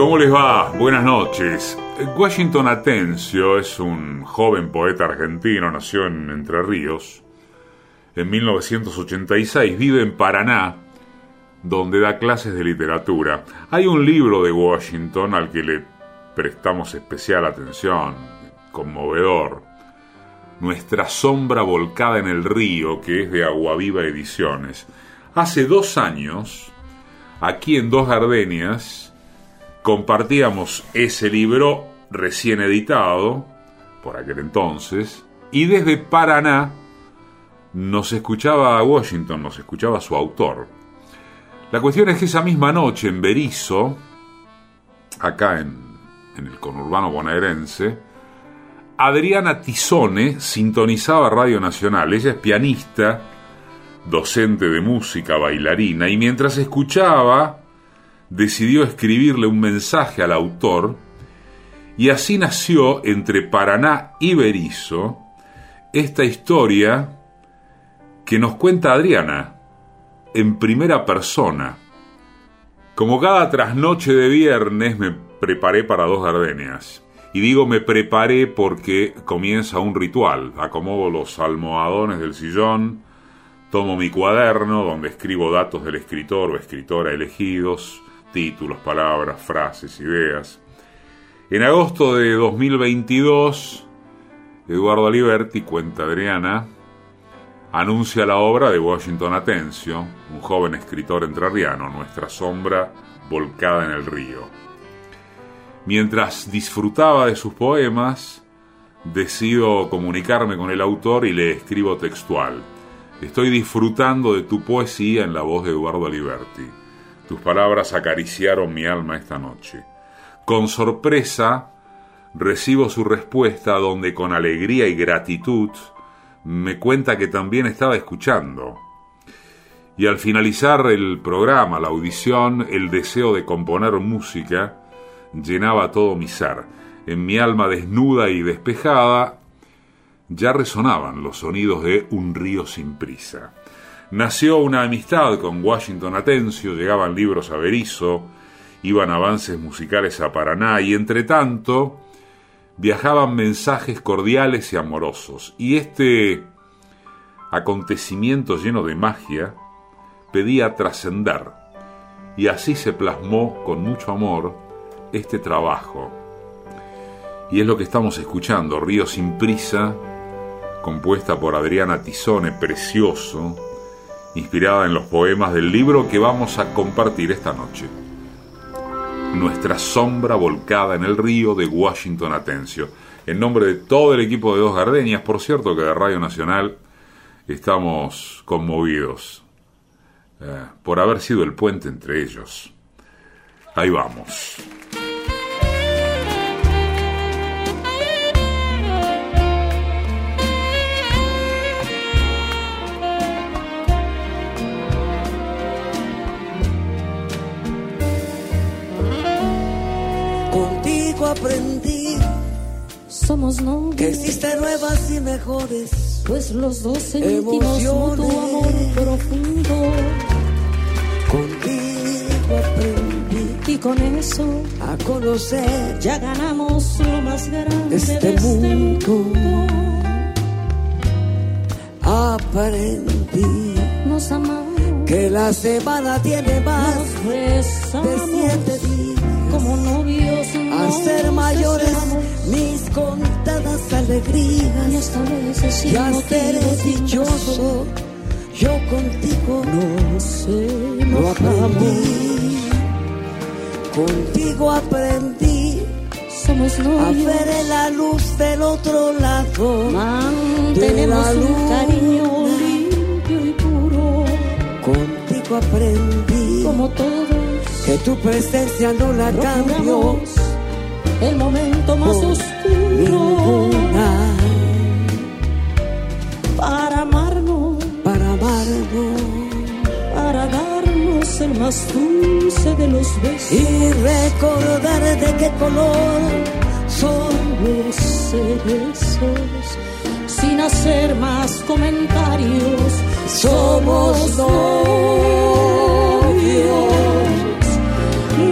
¿Cómo les va? Buenas noches. Washington Atencio es un joven poeta argentino, nació en Entre Ríos. En 1986 vive en Paraná, donde da clases de literatura. Hay un libro de Washington al que le prestamos especial atención, conmovedor. Nuestra sombra volcada en el río, que es de Aguaviva Ediciones. Hace dos años, aquí en Dos Gardenias, compartíamos ese libro recién editado, por aquel entonces, y desde Paraná nos escuchaba a Washington, nos escuchaba su autor. La cuestión es que esa misma noche en Berizo, acá en, en el conurbano bonaerense, Adriana Tizone sintonizaba Radio Nacional. Ella es pianista, docente de música, bailarina, y mientras escuchaba, decidió escribirle un mensaje al autor, y así nació entre Paraná y Berizo esta historia que nos cuenta Adriana en primera persona. Como cada trasnoche de viernes me preparé para dos gardenias. Y digo me preparé porque comienza un ritual. Acomodo los almohadones del sillón, tomo mi cuaderno donde escribo datos del escritor o escritora elegidos, títulos, palabras, frases, ideas. En agosto de 2022, Eduardo Aliberti, cuenta Adriana, anuncia la obra de Washington Atencio, un joven escritor entrerriano, Nuestra sombra volcada en el río. Mientras disfrutaba de sus poemas, decido comunicarme con el autor y le escribo textual. Estoy disfrutando de tu poesía en la voz de Eduardo Aliberti. Tus palabras acariciaron mi alma esta noche. Con sorpresa, recibo su respuesta donde con alegría y gratitud me cuenta que también estaba escuchando. Y al finalizar el programa, la audición, el deseo de componer música llenaba todo mi ser. En mi alma desnuda y despejada ya resonaban los sonidos de un río sin prisa. Nació una amistad con Washington Atencio, llegaban libros a Berizo, iban avances musicales a Paraná y entre tanto viajaban mensajes cordiales y amorosos. Y este acontecimiento lleno de magia pedía trascender. Y así se plasmó con mucho amor este trabajo. Y es lo que estamos escuchando, Río sin prisa, compuesta por Adriana Tizone, precioso, inspirada en los poemas del libro que vamos a compartir esta noche. Nuestra sombra volcada en el río de Washington Atencio. En nombre de todo el equipo de Dos Gardenias, por cierto que de Radio Nacional estamos conmovidos eh, por haber sido el puente entre ellos. Ahí vamos. Mejores. Pues los dos sentimos mutuo amor profundo. Contigo aprendí. Y con eso a conocer. Ya ganamos lo más grande este, de este mundo. Aprendí. Nos amamos. Que la semana tiene más de siete días. Como novios a ser mayores mis contadas alegrías y a ser dichoso. Yo contigo no sé lo aprendí. Contigo aprendí somos novios. a ver la luz del otro lado. Mantenemos un cariño limpio y puro. Contigo aprendí como todos que tu presencia no la cambio el momento más oscuro para amarnos, para amarnos, para darnos el más dulce de los besos. Y recordar de qué color son los besos sin hacer más comentarios. Somos novios,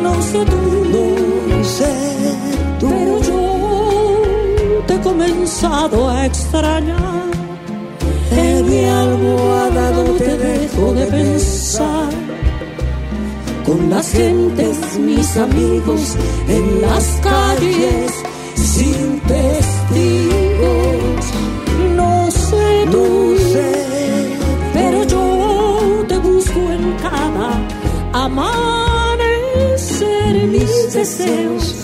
no sé tu, non sé pero yo te he comenzado a extrañar. En mi almohada no te dejo de pensar. Con las gentes, mis amigos, en las calles, sin testigos. No sé tú, no sé, pero yo te busco en cada amar. Mis deseos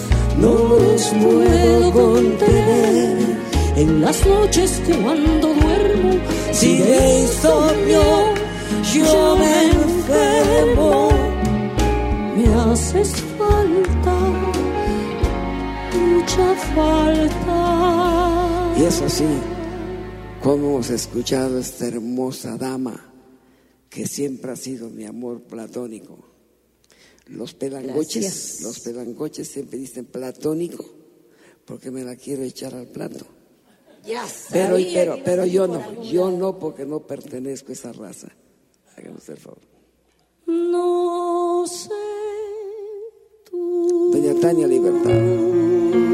no los puedo contener. en las noches cuando duermo. Si de insomnio yo me enfermo, me haces falta, mucha falta. Y es así como hemos escuchado a esta hermosa dama que siempre ha sido mi amor platónico. Los pelangoches, Gracias. los pelangoches siempre dicen platónico porque me la quiero echar al plato. ya Pero, sabía pero, pero yo no, yo no porque no pertenezco a esa raza. Usted el favor. No sé tú. Doña Tania Libertad.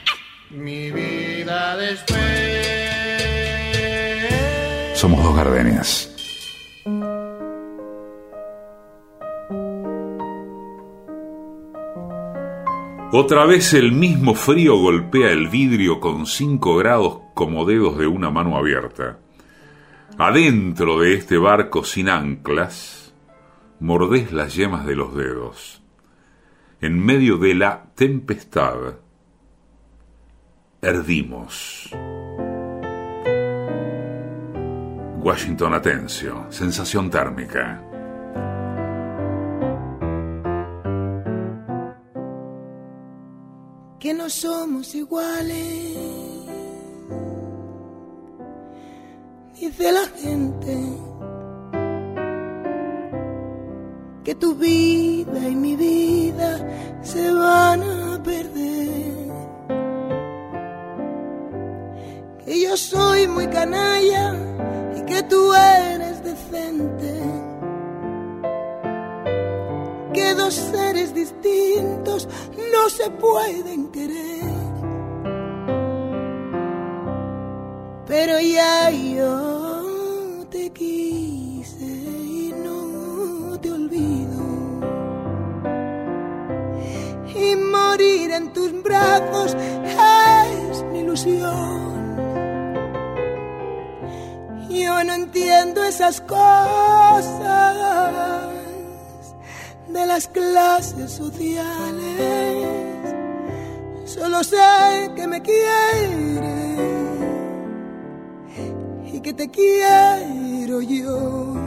Somos dos gardenias. Otra vez el mismo frío golpea el vidrio con cinco grados como dedos de una mano abierta. Adentro de este barco sin anclas, mordés las yemas de los dedos. En medio de la tempestad, herdimos. Washington Atencio, sensación térmica. que no somos iguales. Dice la gente que tu vida y mi vida se van a perder. Que yo soy muy canalla y que tú eres decente que dos seres distintos no se pueden querer. Pero ya yo te quise y no te olvido. Y morir en tus brazos es mi ilusión. No entiendo esas cosas de las clases sociales. Solo sé que me quieres y que te quiero yo.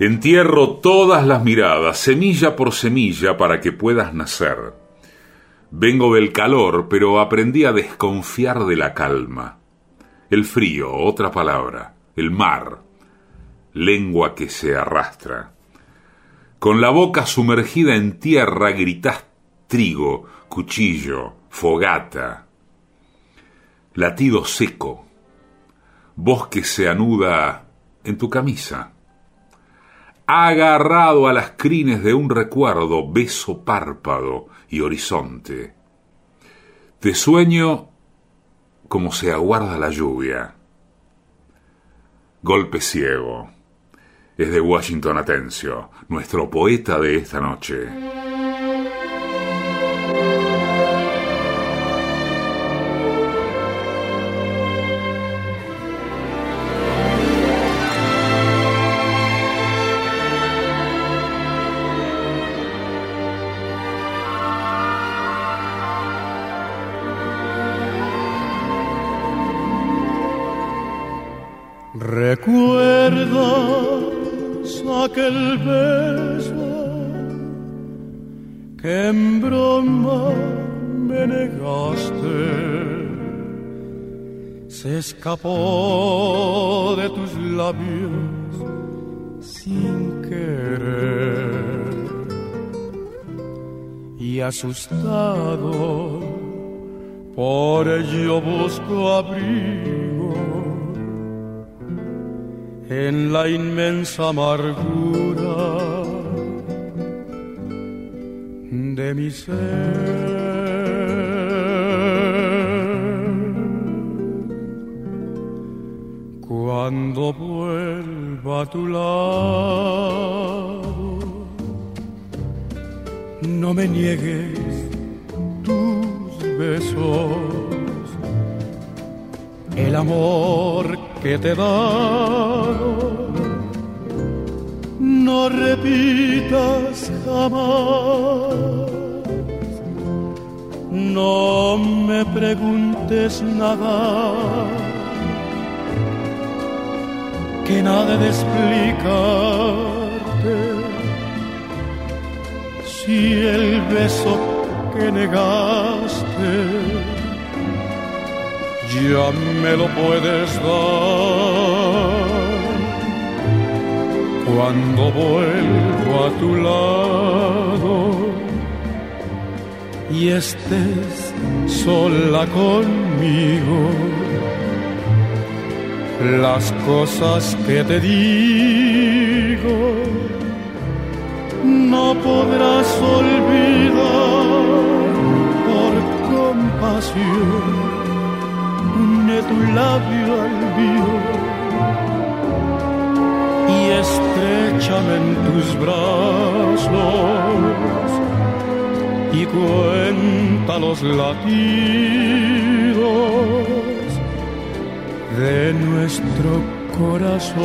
Entierro todas las miradas, semilla por semilla, para que puedas nacer. Vengo del calor, pero aprendí a desconfiar de la calma. El frío, otra palabra, el mar, lengua que se arrastra. Con la boca sumergida en tierra gritás trigo, cuchillo, fogata. Latido seco, voz que se anuda en tu camisa. Agarrado a las crines de un recuerdo, beso párpado y horizonte. Te sueño como se aguarda la lluvia. Golpe ciego. Es de Washington Atencio, nuestro poeta de esta noche. Escapó de tus labios sin querer y asustado por ello busco abrigo en la inmensa amargura de mi ser. Cuando vuelva a tu lado, no me niegues tus besos, el amor que te dado. No repitas jamás, no me preguntes nada, que nada de explicarte. Si el beso que negaste ya me lo puedes dar. Cuando vuelvo a tu lado y estés sola conmigo, las cosas que te digo no podrás olvidar por compasión une tu labio al mío y estrechame en tus brazos y cuenta los latidos de nuestro corazón.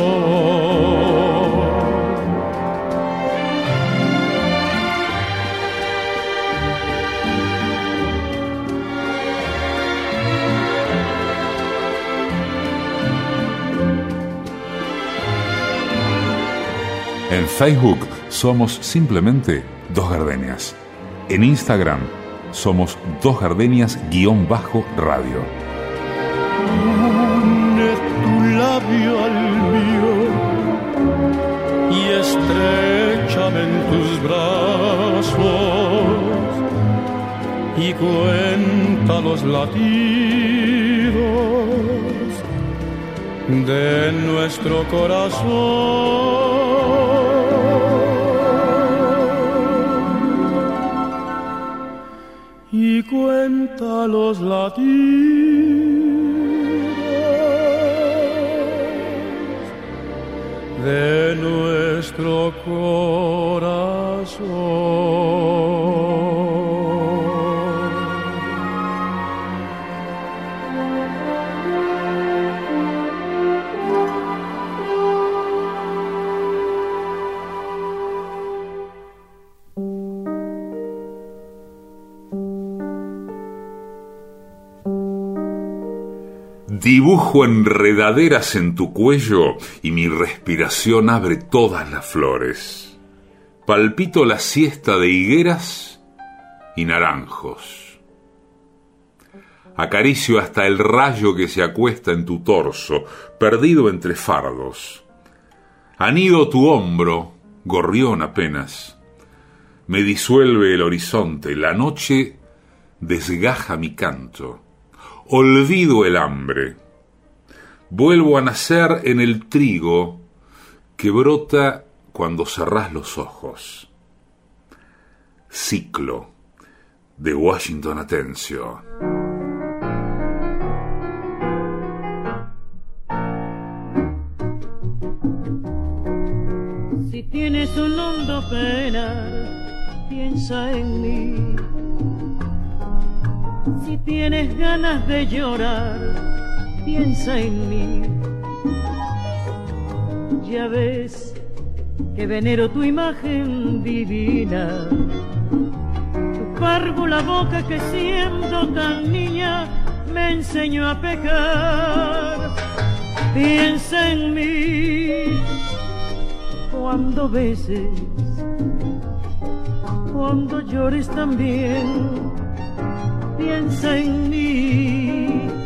En Facebook somos simplemente Dos Gardenias. En Instagram somos Dos Gardenias-radio. Labio al mío y estrechame en tus brazos y cuenta los latidos de nuestro corazón. Y cuenta los latidos de nuestro corazón. Dibujo enredaderas en tu cuello y mi respiración abre todas las flores. Palpito la siesta de higueras y naranjos. Acaricio hasta el rayo que se acuesta en tu torso, perdido entre fardos. Anido tu hombro, gorrión apenas. Me disuelve el horizonte, la noche desgaja mi canto. Olvido el hambre. Vuelvo a nacer en el trigo que brota cuando cerrás los ojos. Ciclo de Washington Atencio. Si tienes un hondo pena, piensa en mí. Si tienes ganas de llorar, piensa en mí. Ya ves que venero tu imagen divina. Tu párvula boca que siendo tan niña me enseñó a pecar. Piensa en mí cuando beses, cuando llores también, piensa en mí.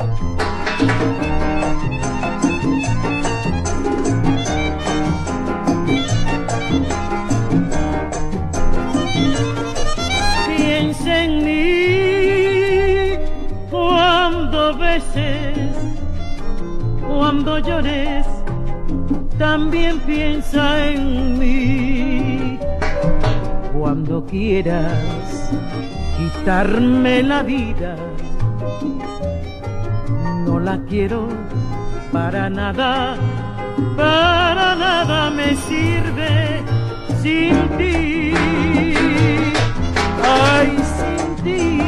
Llores, también piensa en mí. Cuando quieras quitarme la vida, no la quiero para nada, para nada me sirve sin ti. Ay, sin ti.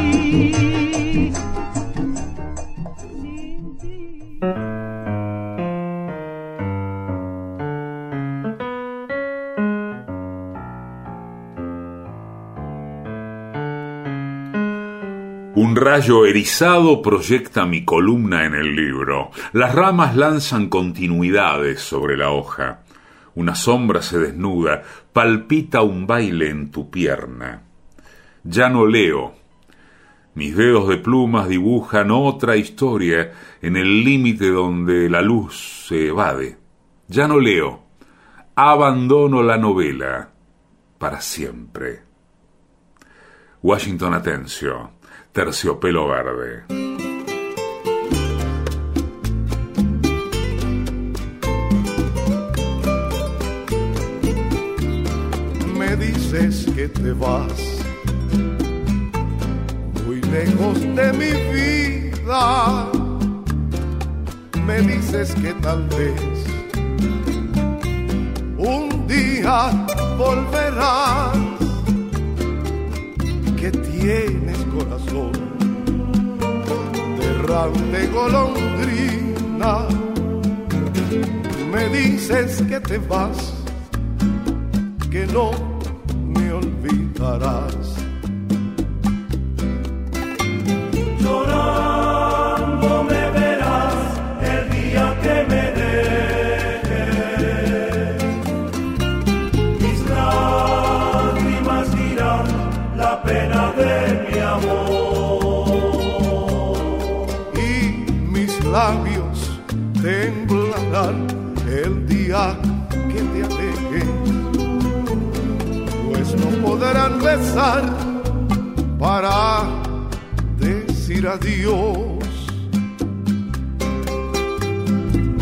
Rayo erizado proyecta mi columna en el libro. Las ramas lanzan continuidades sobre la hoja. Una sombra se desnuda, palpita un baile en tu pierna. Ya no leo. Mis dedos de plumas dibujan otra historia en el límite donde la luz se evade. Ya no leo. Abandono la novela para siempre. Washington Atencio, terciopelo verde. me dices que te vas muy lejos de mi vida. Me dices que tal vez un día volverás, que tienes corazón de errante golondrina. Me dices que te vas que no me olvidarás. Besar para decir decir adiós.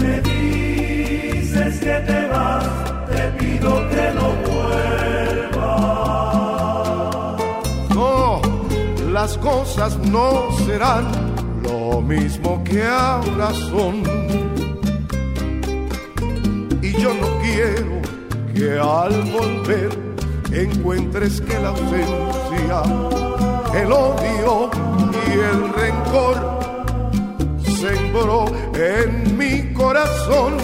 Me dices que te vas, te pido que no vuelvas. No, las cosas no serán lo mismo que ahora son. Y yo no quiero que al volver encuentres que la ausencia, el odio y el rencor sembró en mi corazón.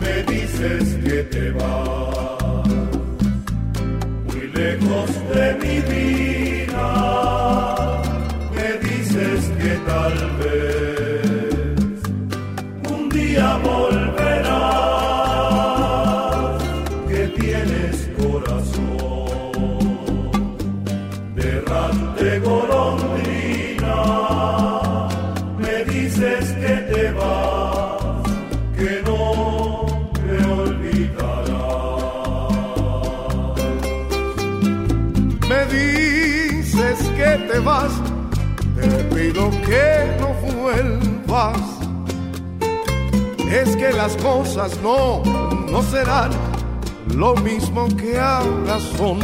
Me dices que te vas muy lejos de mi vida. Me dices que tal vez pido que no vuelvas. Es que las cosas no, no serán lo mismo que ahora son.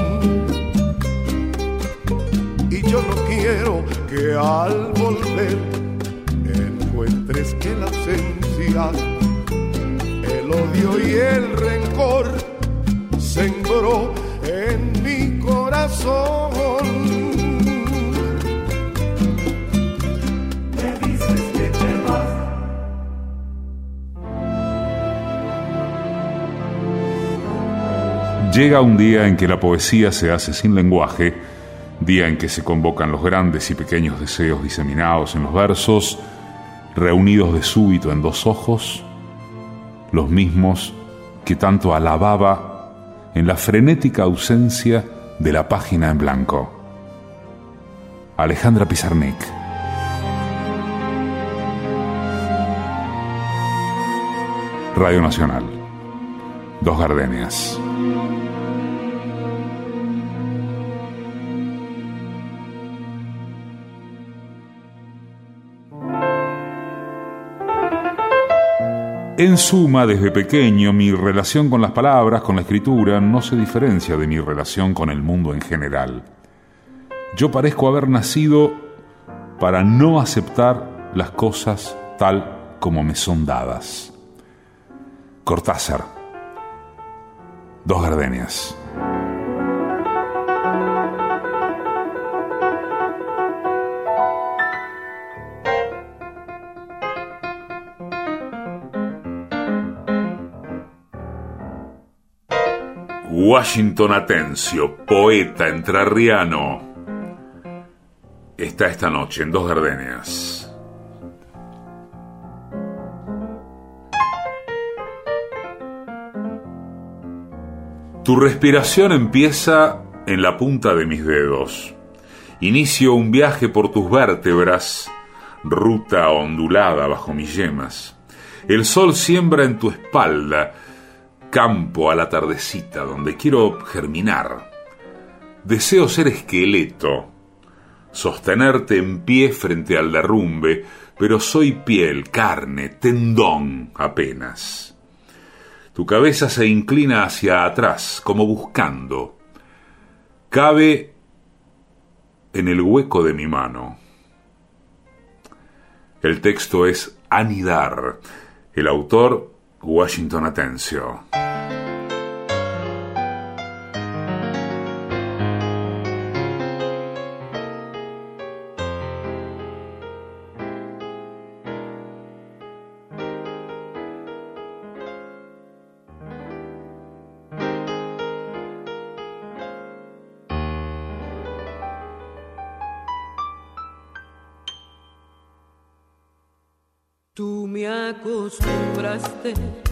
Y yo no quiero que al volver encuentres que la ausencia, el odio y el rencor sembró en mi corazón. Llega un día en que la poesía se hace sin lenguaje, día en que se convocan los grandes y pequeños deseos diseminados en los versos, reunidos de súbito en dos ojos, los mismos que tanto alababa en la frenética ausencia de la página en blanco. Alejandra Pizarnik. Radio Nacional. Dos Gardenias. En suma, desde pequeño, mi relación con las palabras, con la escritura, no se diferencia de mi relación con el mundo en general. Yo parezco haber nacido para no aceptar las cosas tal como me son dadas. Cortázar. Dos gardenias. Washington Atencio, poeta entrerriano, está esta noche en Dos Gardenias. Tu respiración empieza en la punta de mis dedos. Inicio un viaje por tus vértebras, ruta ondulada bajo mis yemas. El sol siembra en tu espalda, campo a la tardecita donde quiero germinar. Deseo ser esqueleto, sostenerte en pie frente al derrumbe, pero soy piel, carne, tendón apenas. Tu cabeza se inclina hacia atrás, como buscando. Cabe en el hueco de mi mano. El texto es Anidar. El autor, Washington Atencio. Acostumbraste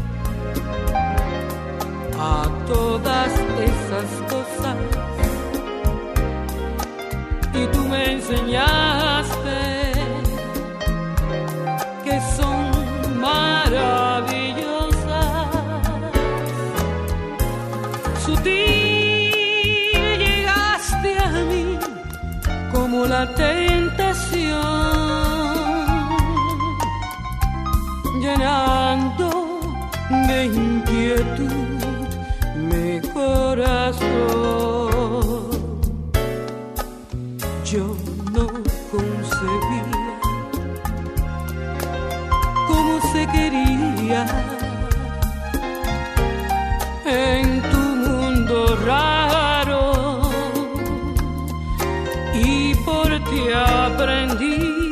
por ti aprendí.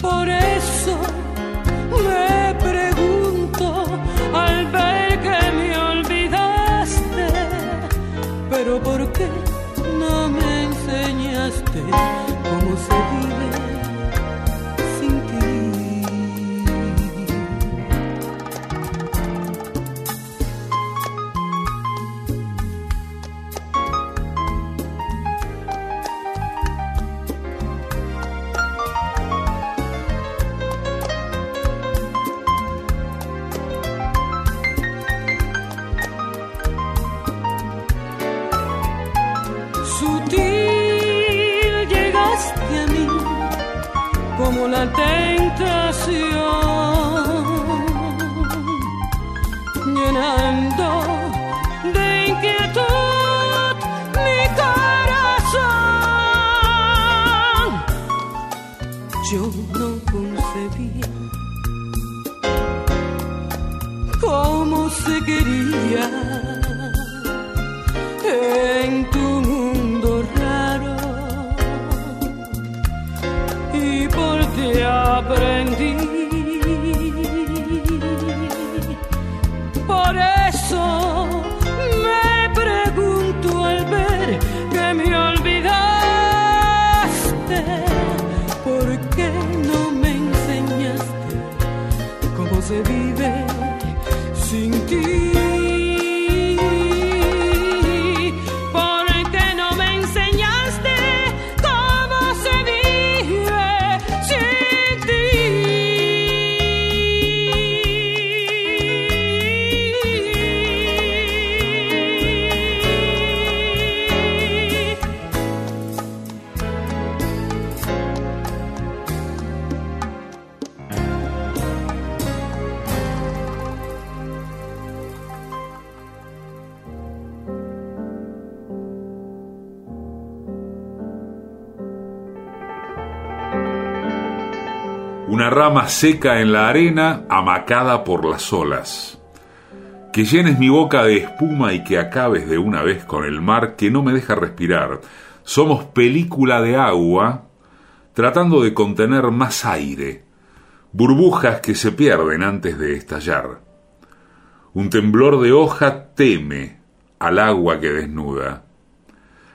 Por eso me pregunto al ver que me olvidaste, pero ¿por qué no me enseñaste cómo se vive seca en la arena, amacada por las olas. Que llenes mi boca de espuma y que acabes de una vez con el mar que no me deja respirar. Somos película de agua, tratando de contener más aire, burbujas que se pierden antes de estallar. Un temblor de hoja teme al agua que desnuda.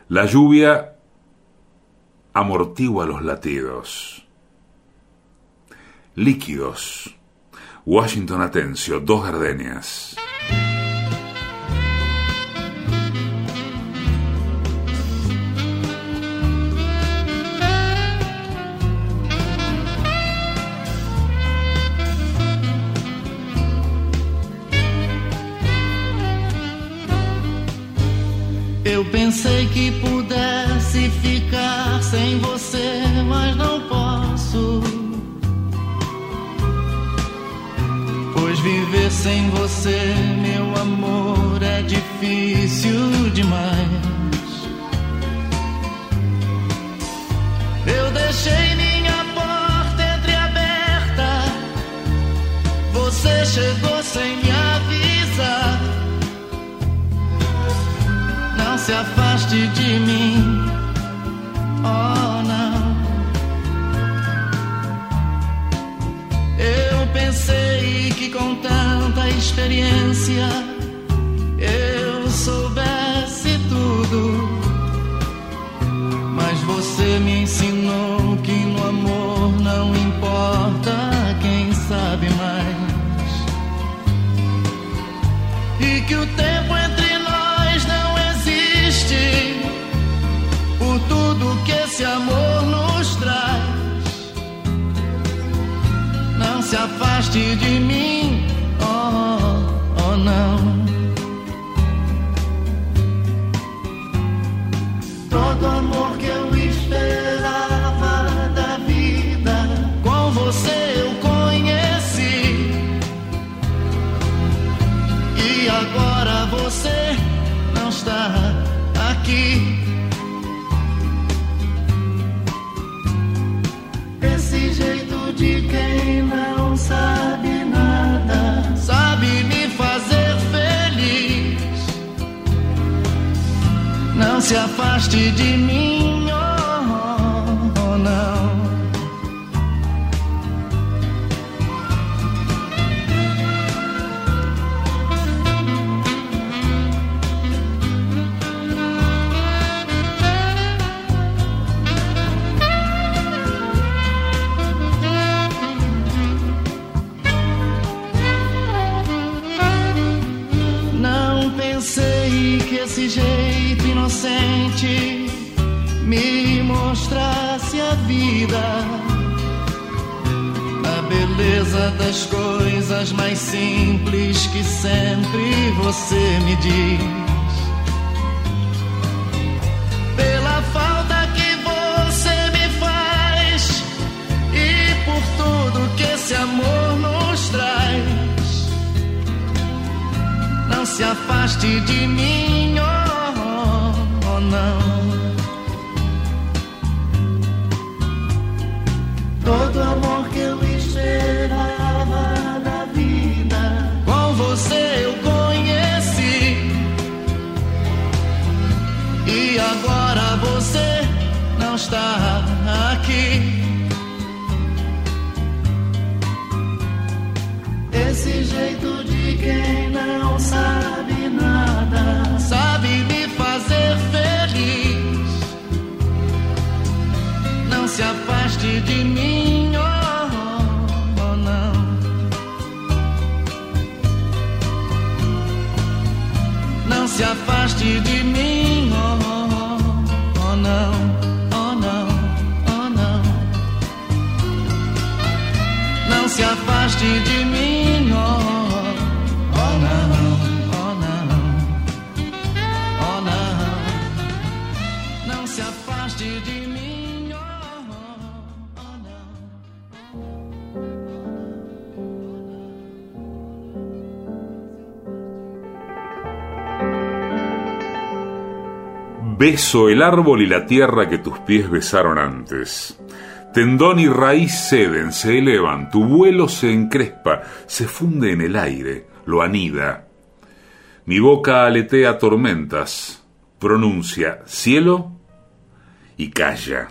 La lluvia amortigua los latidos líquidos. Washington Atencio, dos gardenias. Eu pensei que pudesse ficar sem você, mas não posso. Viver sem você, meu amor, é difícil demais. Eu deixei minha porta entreaberta. Você chegou sem me avisar. Não se afaste de mim. Experiência eu soubesse tudo. Mas você me ensinou que no amor não importa quem sabe mais. E que o tempo entre nós não existe. Por tudo que esse amor nos traz. Não se afaste de mim, afaste de mim, coisas mais simples que sempre você me diz. Pela falta que você me faz e por tudo que esse amor nos traz. Não se afaste de mim, oh, não está aqui. Esse jeito de quem não sabe nada, sabe me fazer feliz. Não se afaste de mim, oh, oh, não. Não se afaste de Beso el árbol y la tierra que tus pies besaron antes. Tendón y raíz ceden, se elevan, tu vuelo se encrespa, se funde en el aire, lo anida. Mi boca aletea tormentas, pronuncia cielo y calla.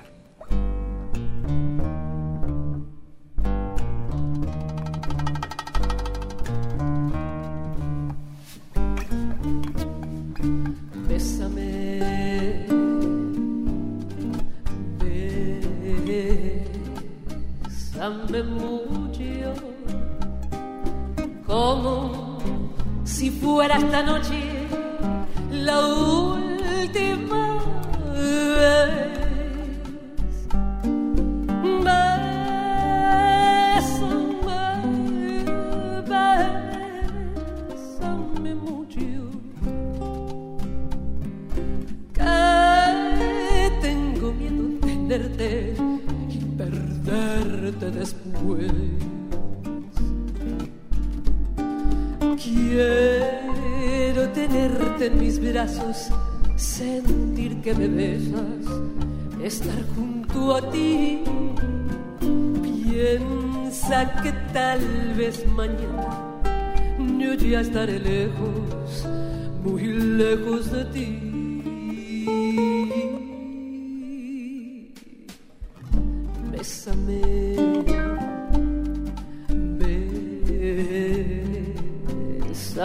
Fuera esta noche la última vez. Bésame, bésame mucho que tengo miedo de tenerte y perderte después. Quiero tenerte en mis brazos, sentir que me besas, estar junto a ti. Piensa que tal vez mañana yo ya estaré lejos, muy lejos de ti.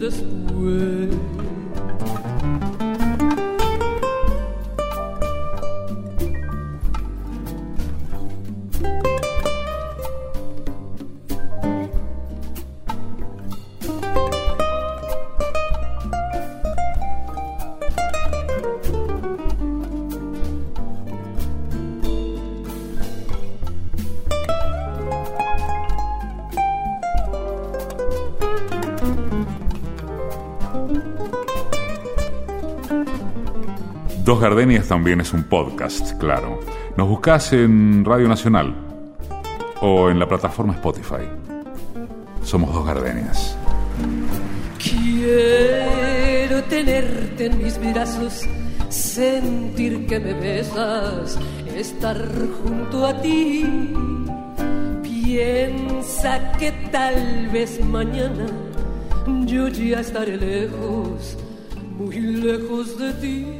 después. Gardenias también es un podcast, claro. Nos buscas en Radio Nacional o en la plataforma Spotify. Somos Dos Gardenias. Quiero tenerte en mis brazos, sentir que me besas, estar junto a ti. Piensa que tal vez mañana yo ya estaré lejos, muy lejos de ti.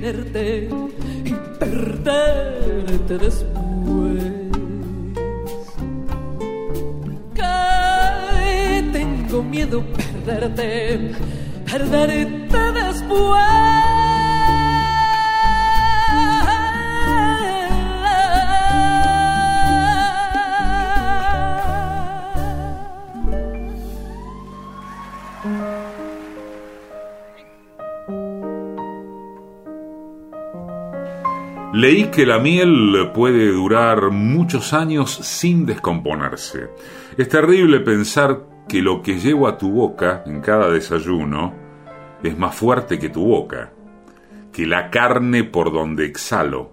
tenerte y perderte después. Que tengo miedo perderte, perderte después. Leí que la miel puede durar muchos años sin descomponerse. Es terrible pensar que lo que llevo a tu boca en cada desayuno es más fuerte que tu boca, que la carne por donde exhalo.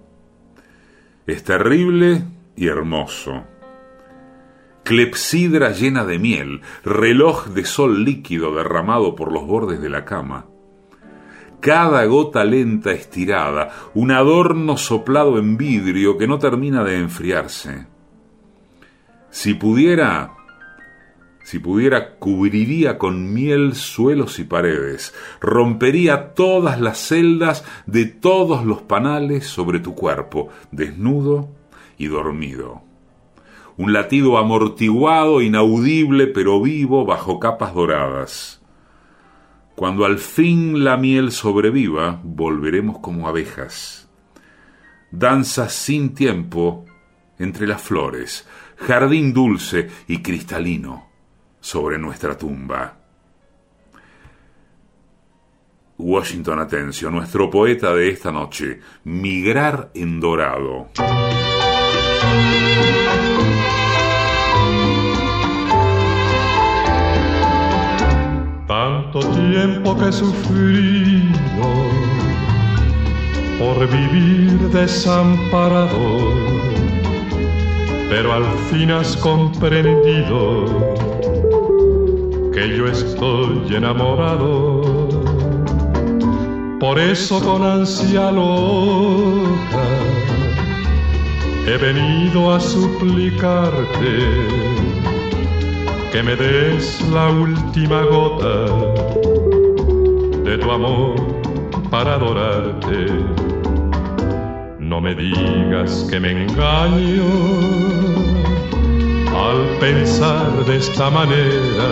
Es terrible y hermoso. Clepsidra llena de miel, reloj de sol líquido derramado por los bordes de la cama cada gota lenta estirada, un adorno soplado en vidrio que no termina de enfriarse. Si pudiera, si pudiera, cubriría con miel suelos y paredes, rompería todas las celdas de todos los panales sobre tu cuerpo, desnudo y dormido. Un latido amortiguado, inaudible, pero vivo bajo capas doradas. Cuando al fin la miel sobreviva, volveremos como abejas. Danza sin tiempo entre las flores, jardín dulce y cristalino sobre nuestra tumba. Washington Atencio, nuestro poeta de esta noche, Migrar en Dorado. Tiempo que he sufrido por vivir desamparado, pero al fin has comprendido que yo estoy enamorado. Por eso con ansia loca he venido a suplicarte que me des la última gota de tu amor para adorarte. No me digas que me engaño al pensar de esta manera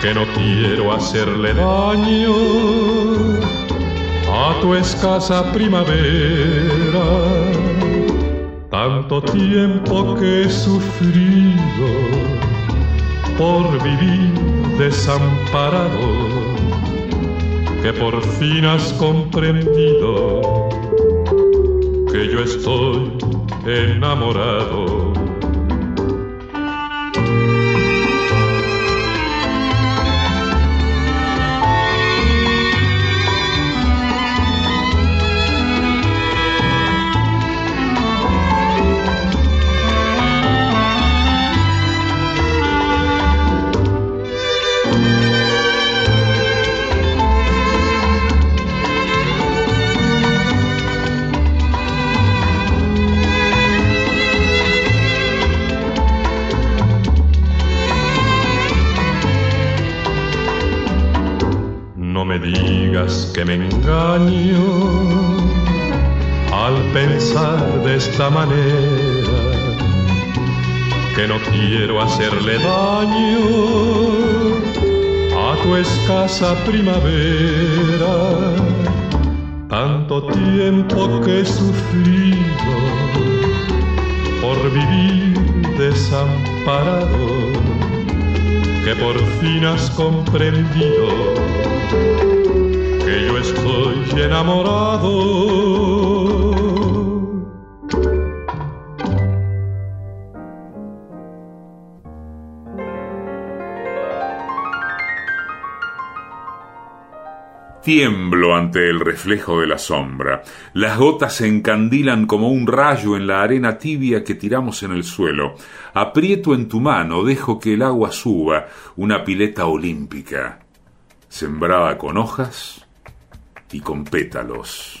que no quiero hacerle daño a tu escasa primavera tanto tiempo que he sufrido por vivir desamparado, que por fin has comprendido que yo estoy enamorado. Me digas que me engaño al pensar de esta manera que no quiero hacerle daño a tu escasa primavera. Tanto tiempo que he sufrido por vivir desamparado, que por fin has comprendido que yo estoy enamorado Tiemblo ante el reflejo de la sombra. Las gotas se encandilan como un rayo en la arena tibia que tiramos en el suelo. Aprieto en tu mano, dejo que el agua suba, una pileta olímpica, sembrada con hojas y con pétalos.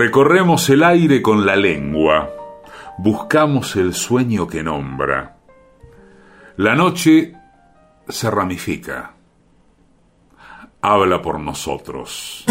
Recorremos el aire con la lengua, buscamos el sueño que nombra. La noche se ramifica, habla por nosotros.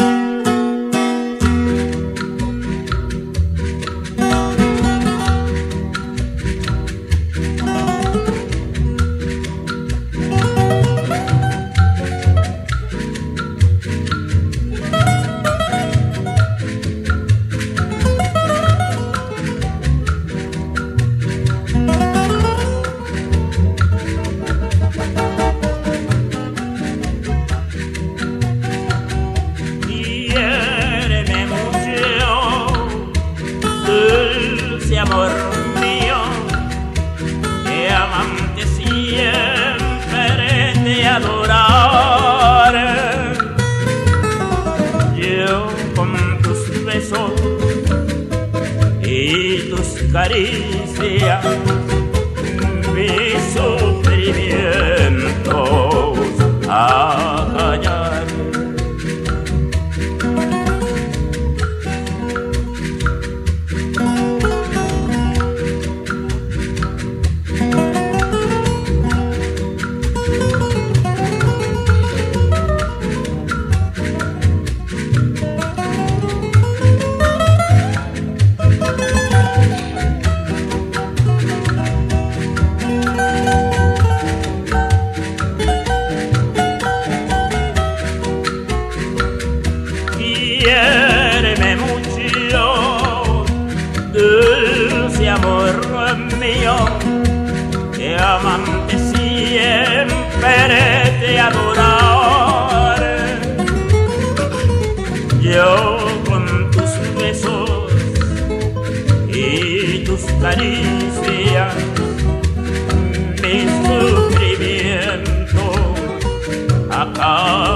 now.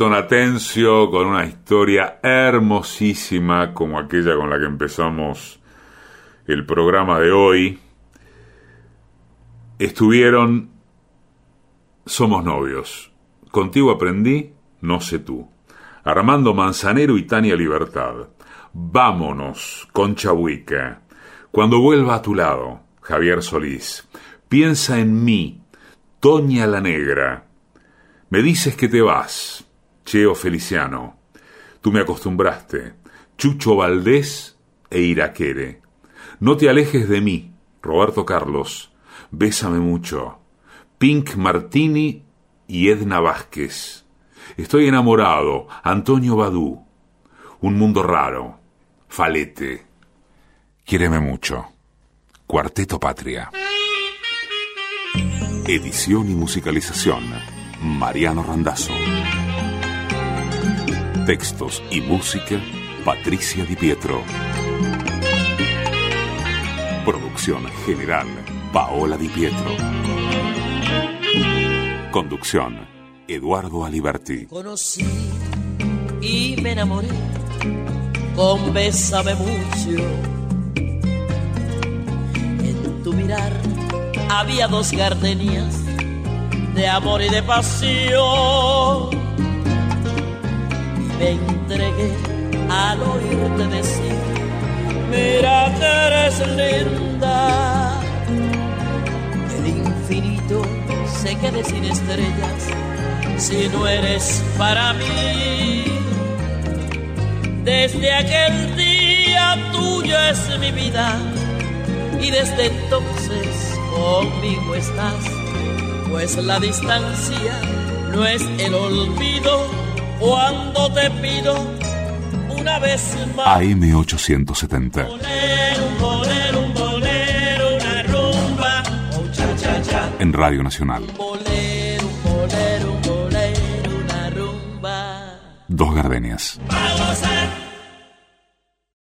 Atencio, con una historia hermosísima como aquella con la que empezamos el programa de hoy. Estuvieron Somos novios. Contigo aprendí, no sé tú. Armando Manzanero y Tania Libertad. Vámonos, Concha Huica. Cuando vuelva a tu lado, Javier Solís. Piensa en mí, Toña la Negra. Me dices que te vas, Cheo Feliciano. Tú me acostumbraste, Chucho Valdés e Iraquere. No te alejes de mí, Roberto Carlos. Bésame mucho. Pink Martini y Edna Vázquez. Estoy enamorado, Antonio Badú. Un mundo raro. Falete. Quiéreme mucho. Cuarteto Patria. Edición y musicalización. Mariano Randazzo. Textos y música. Patricia Di Pietro. Producción general. Paola Di Pietro. Conducción. Eduardo Aliberti. Conocí y me enamoré con Bésame mucho. En tu mirar había dos gardenias de amor y de pasión. Me entregué al oírte decir, mira que eres linda. El infinito se quede sin estrellas si no eres para mí. Desde aquel día tuyo es mi vida y desde entonces conmigo estás, pues la distancia no es el olvido cuando te pido una vez más. AM870. Bolero, un bolero, un bolero, una rumba, oh cha cha cha. En Radio Nacional. Bolero, bolero, bolero, una rumba. Dos gardenias. Vamos a